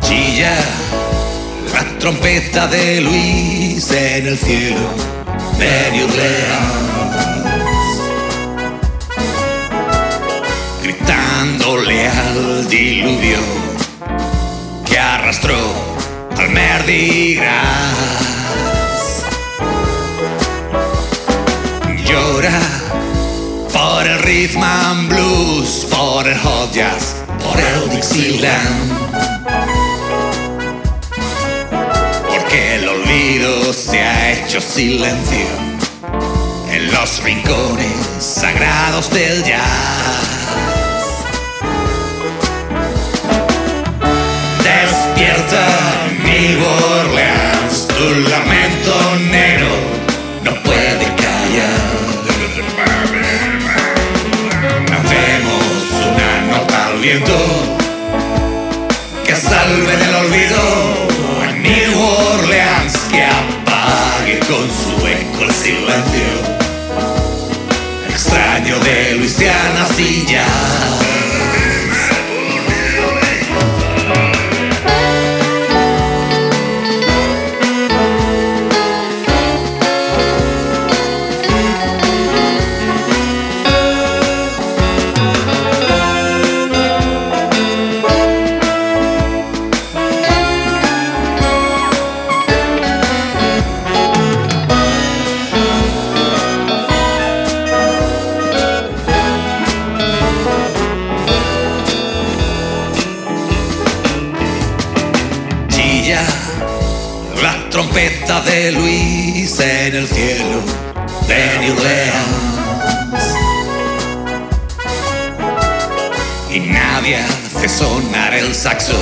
Chilla la trompeta de Luis en el cielo, medio real. Diluvio que arrastró al Mardi Gras. Llora por el rhythm and blues, por el hot jazz, por el Dixieland. Porque el olvido se ha hecho silencio en los rincones sagrados del jazz. New Orleans, tu lamento negro no puede callar. Hacemos una nota al viento trompeta de Luis en el cielo de New Orleans. Y nadie hace sonar el saxo.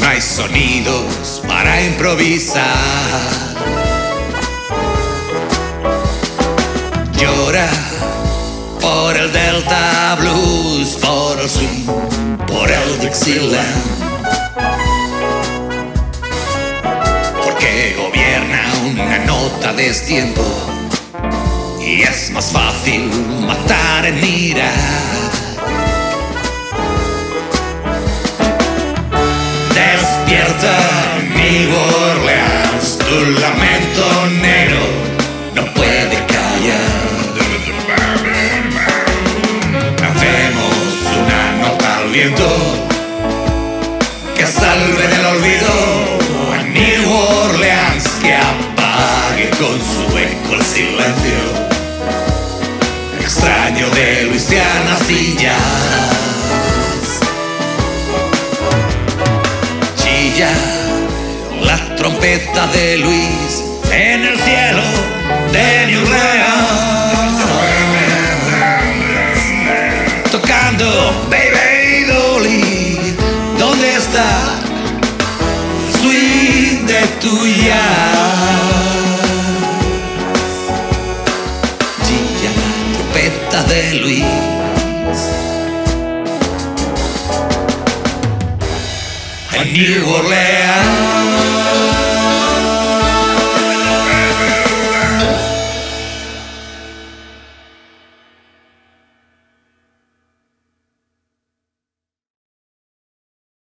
No hay sonidos para improvisar. Llora por el Delta Blues, por el swing, por el Dixieland. Y es más fácil matar en ira. Despierta New Orleans, tu lamento negro no puede callar. Hacemos una nota al viento que salve del olvido con su eco el silencio extraño de Luisiana jazz. Chilla la trompeta de Luis en el cielo de New Orleans, tocando Baby Dolly, ¿dónde está? swing de tu de Luis. En New Orleans.